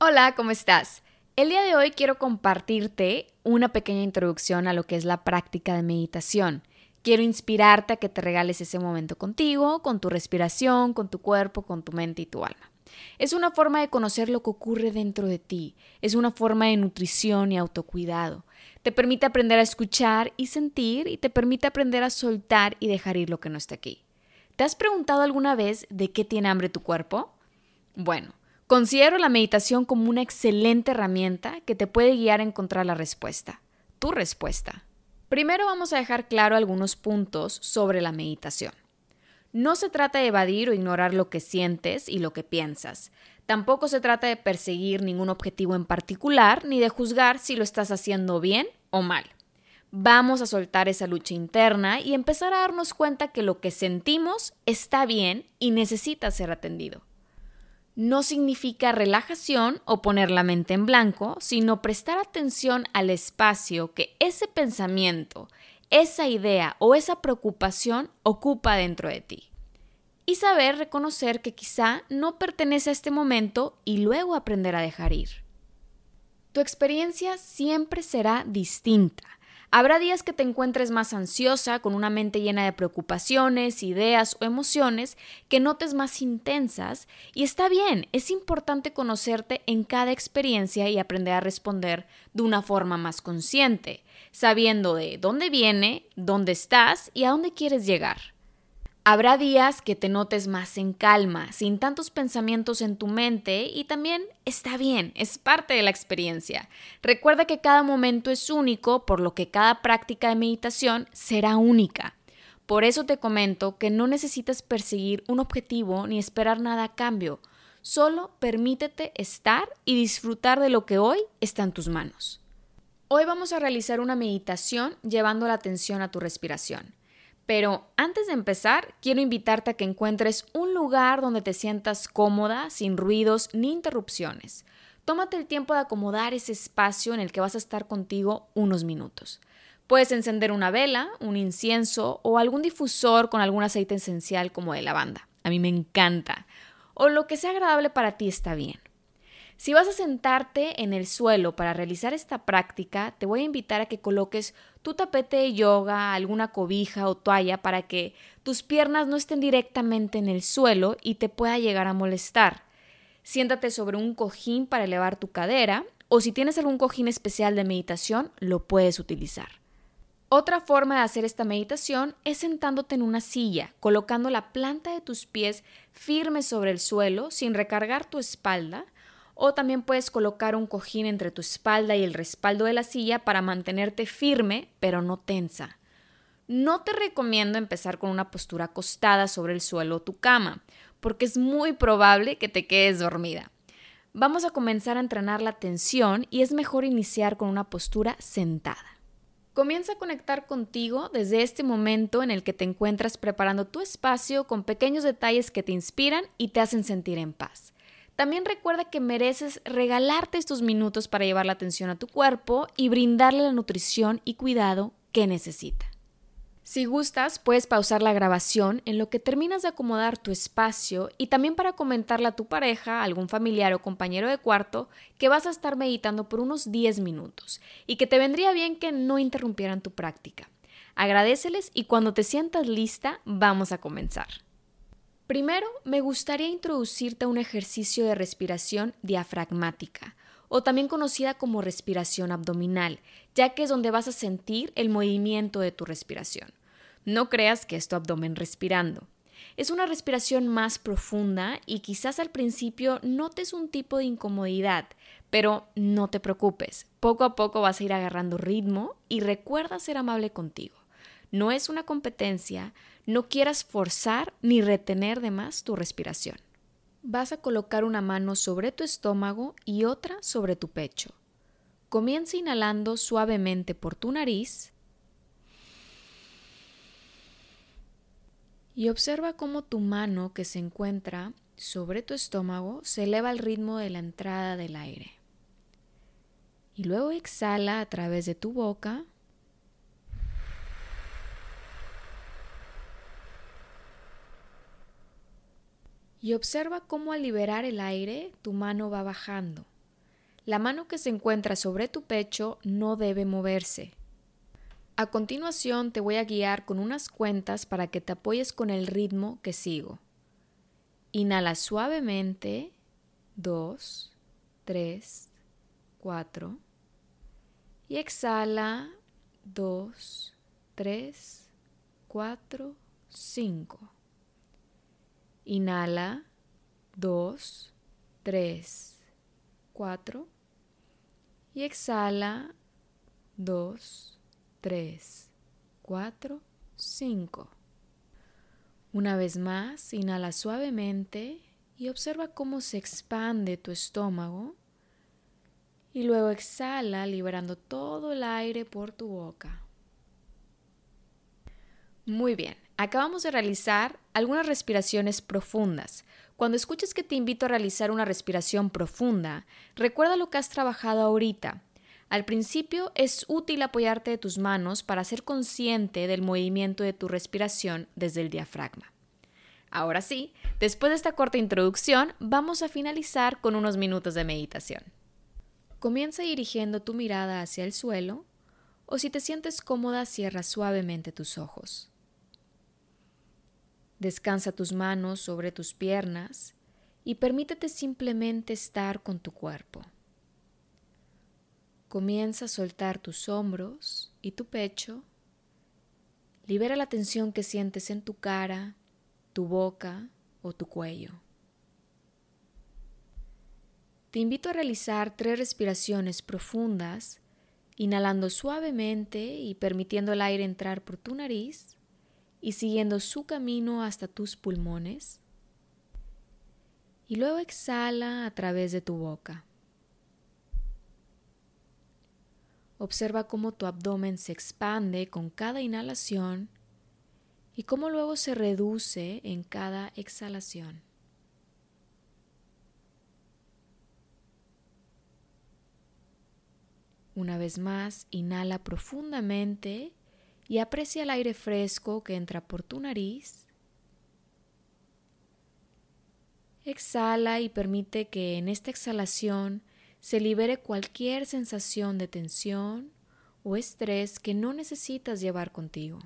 Hola, ¿cómo estás? El día de hoy quiero compartirte una pequeña introducción a lo que es la práctica de meditación. Quiero inspirarte a que te regales ese momento contigo, con tu respiración, con tu cuerpo, con tu mente y tu alma. Es una forma de conocer lo que ocurre dentro de ti, es una forma de nutrición y autocuidado. Te permite aprender a escuchar y sentir y te permite aprender a soltar y dejar ir lo que no está aquí. ¿Te has preguntado alguna vez de qué tiene hambre tu cuerpo? Bueno, Considero la meditación como una excelente herramienta que te puede guiar a encontrar la respuesta, tu respuesta. Primero vamos a dejar claro algunos puntos sobre la meditación. No se trata de evadir o ignorar lo que sientes y lo que piensas. Tampoco se trata de perseguir ningún objetivo en particular ni de juzgar si lo estás haciendo bien o mal. Vamos a soltar esa lucha interna y empezar a darnos cuenta que lo que sentimos está bien y necesita ser atendido no significa relajación o poner la mente en blanco, sino prestar atención al espacio que ese pensamiento, esa idea o esa preocupación ocupa dentro de ti. Y saber reconocer que quizá no pertenece a este momento y luego aprender a dejar ir. Tu experiencia siempre será distinta Habrá días que te encuentres más ansiosa, con una mente llena de preocupaciones, ideas o emociones que notes más intensas y está bien, es importante conocerte en cada experiencia y aprender a responder de una forma más consciente, sabiendo de dónde viene, dónde estás y a dónde quieres llegar. Habrá días que te notes más en calma, sin tantos pensamientos en tu mente y también está bien, es parte de la experiencia. Recuerda que cada momento es único, por lo que cada práctica de meditación será única. Por eso te comento que no necesitas perseguir un objetivo ni esperar nada a cambio. Solo permítete estar y disfrutar de lo que hoy está en tus manos. Hoy vamos a realizar una meditación llevando la atención a tu respiración. Pero antes de empezar, quiero invitarte a que encuentres un lugar donde te sientas cómoda, sin ruidos ni interrupciones. Tómate el tiempo de acomodar ese espacio en el que vas a estar contigo unos minutos. Puedes encender una vela, un incienso o algún difusor con algún aceite esencial como de lavanda. A mí me encanta. O lo que sea agradable para ti está bien. Si vas a sentarte en el suelo para realizar esta práctica, te voy a invitar a que coloques tu tapete de yoga, alguna cobija o toalla para que tus piernas no estén directamente en el suelo y te pueda llegar a molestar. Siéntate sobre un cojín para elevar tu cadera o si tienes algún cojín especial de meditación, lo puedes utilizar. Otra forma de hacer esta meditación es sentándote en una silla, colocando la planta de tus pies firme sobre el suelo sin recargar tu espalda o también puedes colocar un cojín entre tu espalda y el respaldo de la silla para mantenerte firme pero no tensa. No te recomiendo empezar con una postura acostada sobre el suelo o tu cama, porque es muy probable que te quedes dormida. Vamos a comenzar a entrenar la tensión y es mejor iniciar con una postura sentada. Comienza a conectar contigo desde este momento en el que te encuentras preparando tu espacio con pequeños detalles que te inspiran y te hacen sentir en paz. También recuerda que mereces regalarte estos minutos para llevar la atención a tu cuerpo y brindarle la nutrición y cuidado que necesita. Si gustas, puedes pausar la grabación en lo que terminas de acomodar tu espacio y también para comentarle a tu pareja, algún familiar o compañero de cuarto que vas a estar meditando por unos 10 minutos y que te vendría bien que no interrumpieran tu práctica. Agradeceles y cuando te sientas lista, vamos a comenzar. Primero, me gustaría introducirte a un ejercicio de respiración diafragmática, o también conocida como respiración abdominal, ya que es donde vas a sentir el movimiento de tu respiración. No creas que es tu abdomen respirando. Es una respiración más profunda y quizás al principio notes un tipo de incomodidad, pero no te preocupes, poco a poco vas a ir agarrando ritmo y recuerda ser amable contigo. No es una competencia, no quieras forzar ni retener de más tu respiración. vas a colocar una mano sobre tu estómago y otra sobre tu pecho. Comienza inhalando suavemente por tu nariz y observa cómo tu mano que se encuentra sobre tu estómago se eleva al ritmo de la entrada del aire. Y luego exhala a través de tu boca. Y observa cómo al liberar el aire tu mano va bajando. La mano que se encuentra sobre tu pecho no debe moverse. A continuación te voy a guiar con unas cuentas para que te apoyes con el ritmo que sigo. Inhala suavemente. 2, 3, 4. Y exhala 2, 3, 4, 5. Inhala. 2, 3, 4. Y exhala. 2, 3, 4, 5. Una vez más, inhala suavemente y observa cómo se expande tu estómago. Y luego exhala liberando todo el aire por tu boca. Muy bien, acabamos de realizar algunas respiraciones profundas. Cuando escuches que te invito a realizar una respiración profunda, recuerda lo que has trabajado ahorita. Al principio es útil apoyarte de tus manos para ser consciente del movimiento de tu respiración desde el diafragma. Ahora sí, después de esta corta introducción, vamos a finalizar con unos minutos de meditación. Comienza dirigiendo tu mirada hacia el suelo o si te sientes cómoda cierra suavemente tus ojos. Descansa tus manos sobre tus piernas y permítete simplemente estar con tu cuerpo. Comienza a soltar tus hombros y tu pecho. Libera la tensión que sientes en tu cara, tu boca o tu cuello. Te invito a realizar tres respiraciones profundas, inhalando suavemente y permitiendo el aire entrar por tu nariz y siguiendo su camino hasta tus pulmones. Y luego exhala a través de tu boca. Observa cómo tu abdomen se expande con cada inhalación y cómo luego se reduce en cada exhalación. Una vez más, inhala profundamente y aprecia el aire fresco que entra por tu nariz. Exhala y permite que en esta exhalación se libere cualquier sensación de tensión o estrés que no necesitas llevar contigo.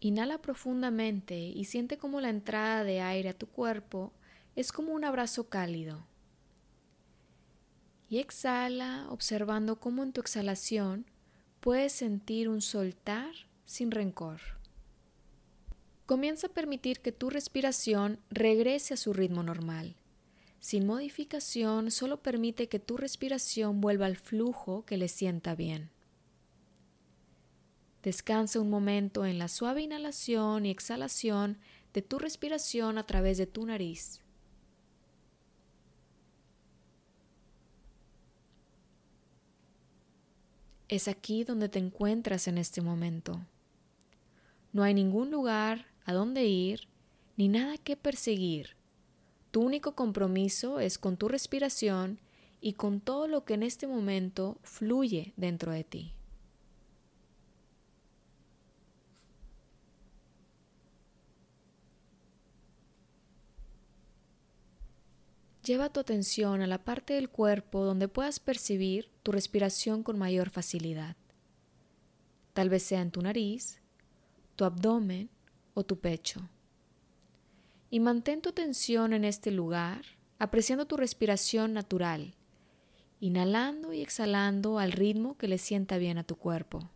Inhala profundamente y siente como la entrada de aire a tu cuerpo es como un abrazo cálido. Y exhala observando cómo en tu exhalación puedes sentir un soltar sin rencor. Comienza a permitir que tu respiración regrese a su ritmo normal. Sin modificación, solo permite que tu respiración vuelva al flujo que le sienta bien. Descansa un momento en la suave inhalación y exhalación de tu respiración a través de tu nariz. Es aquí donde te encuentras en este momento. No hay ningún lugar a donde ir ni nada que perseguir. Tu único compromiso es con tu respiración y con todo lo que en este momento fluye dentro de ti. Lleva tu atención a la parte del cuerpo donde puedas percibir tu respiración con mayor facilidad. Tal vez sea en tu nariz, tu abdomen o tu pecho. Y mantén tu atención en este lugar, apreciando tu respiración natural, inhalando y exhalando al ritmo que le sienta bien a tu cuerpo.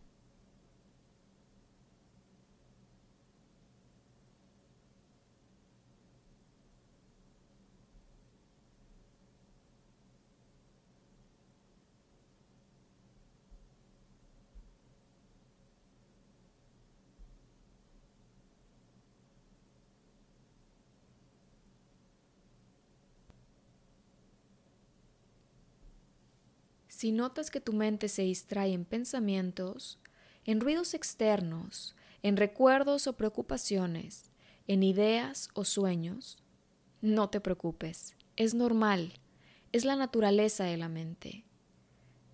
Si notas que tu mente se distrae en pensamientos, en ruidos externos, en recuerdos o preocupaciones, en ideas o sueños, no te preocupes, es normal, es la naturaleza de la mente.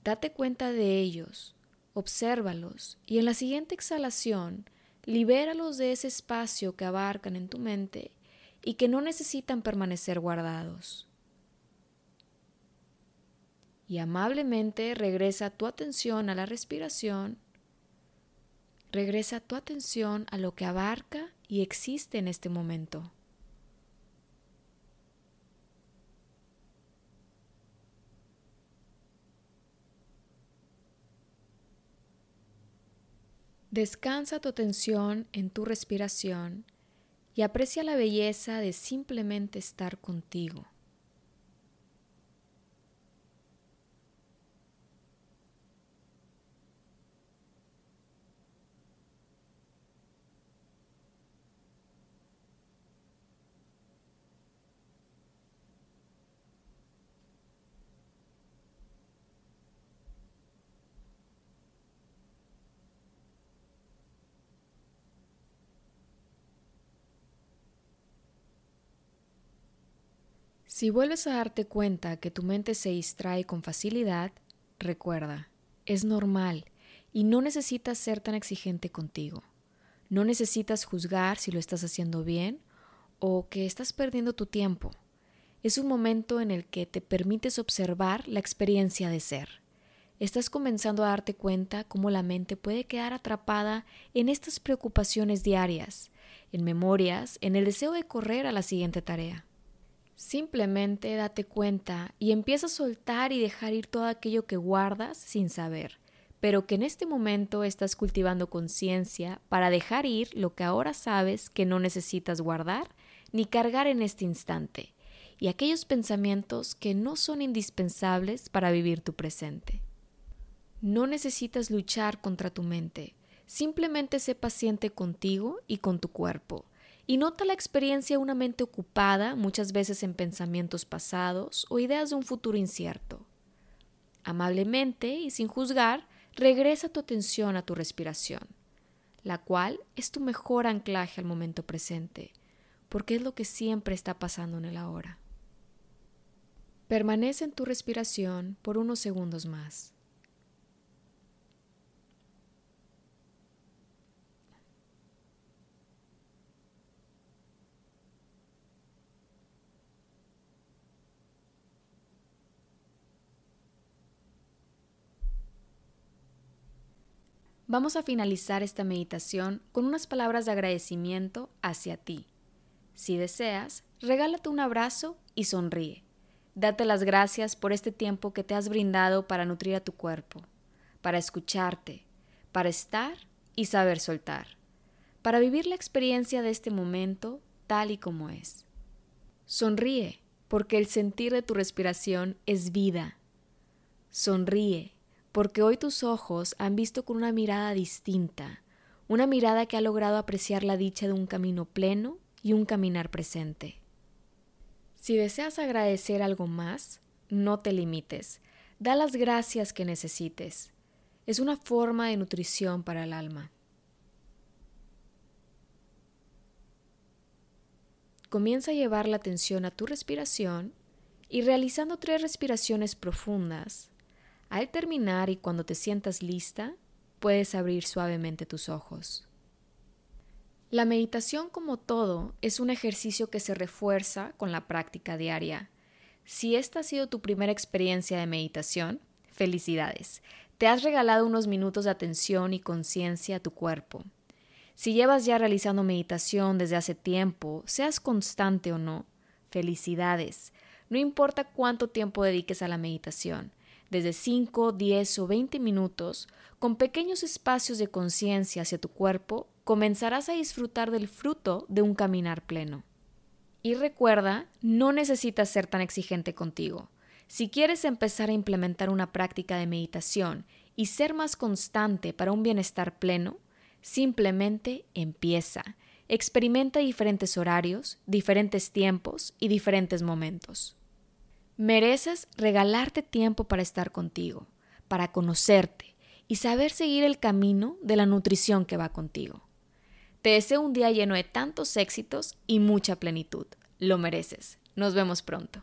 Date cuenta de ellos, obsérvalos y en la siguiente exhalación, libéralos de ese espacio que abarcan en tu mente y que no necesitan permanecer guardados y amablemente regresa tu atención a la respiración, regresa tu atención a lo que abarca y existe en este momento. Descansa tu atención en tu respiración y aprecia la belleza de simplemente estar contigo. Si vuelves a darte cuenta que tu mente se distrae con facilidad, recuerda, es normal y no necesitas ser tan exigente contigo. No necesitas juzgar si lo estás haciendo bien o que estás perdiendo tu tiempo. Es un momento en el que te permites observar la experiencia de ser. Estás comenzando a darte cuenta cómo la mente puede quedar atrapada en estas preocupaciones diarias, en memorias, en el deseo de correr a la siguiente tarea. Simplemente date cuenta y empieza a soltar y dejar ir todo aquello que guardas sin saber, pero que en este momento estás cultivando conciencia para dejar ir lo que ahora sabes que no necesitas guardar ni cargar en este instante, y aquellos pensamientos que no son indispensables para vivir tu presente. No necesitas luchar contra tu mente, simplemente sé paciente contigo y con tu cuerpo y nota la experiencia de una mente ocupada, muchas veces en pensamientos pasados o ideas de un futuro incierto. Amablemente y sin juzgar, regresa tu atención a tu respiración, la cual es tu mejor anclaje al momento presente, porque es lo que siempre está pasando en el ahora. Permanece en tu respiración por unos segundos más. Vamos a finalizar esta meditación con unas palabras de agradecimiento hacia ti. Si deseas, regálate un abrazo y sonríe. Date las gracias por este tiempo que te has brindado para nutrir a tu cuerpo, para escucharte, para estar y saber soltar, para vivir la experiencia de este momento tal y como es. Sonríe, porque el sentir de tu respiración es vida. Sonríe, porque hoy tus ojos han visto con una mirada distinta, una mirada que ha logrado apreciar la dicha de un camino pleno y un caminar presente. Si deseas agradecer algo más, no te limites, da las gracias que necesites. Es una forma de nutrición para el alma. Comienza a llevar la atención a tu respiración y realizando tres respiraciones profundas, al terminar y cuando te sientas lista, puedes abrir suavemente tus ojos. La meditación como todo es un ejercicio que se refuerza con la práctica diaria. Si esta ha sido tu primera experiencia de meditación, felicidades. Te has regalado unos minutos de atención y conciencia a tu cuerpo. Si llevas ya realizando meditación desde hace tiempo, seas constante o no, felicidades. No importa cuánto tiempo dediques a la meditación, desde 5, 10 o 20 minutos, con pequeños espacios de conciencia hacia tu cuerpo, comenzarás a disfrutar del fruto de un caminar pleno. Y recuerda, no necesitas ser tan exigente contigo. Si quieres empezar a implementar una práctica de meditación y ser más constante para un bienestar pleno, simplemente empieza. Experimenta diferentes horarios, diferentes tiempos y diferentes momentos. Mereces regalarte tiempo para estar contigo, para conocerte y saber seguir el camino de la nutrición que va contigo. Te deseo un día lleno de tantos éxitos y mucha plenitud. Lo mereces. Nos vemos pronto.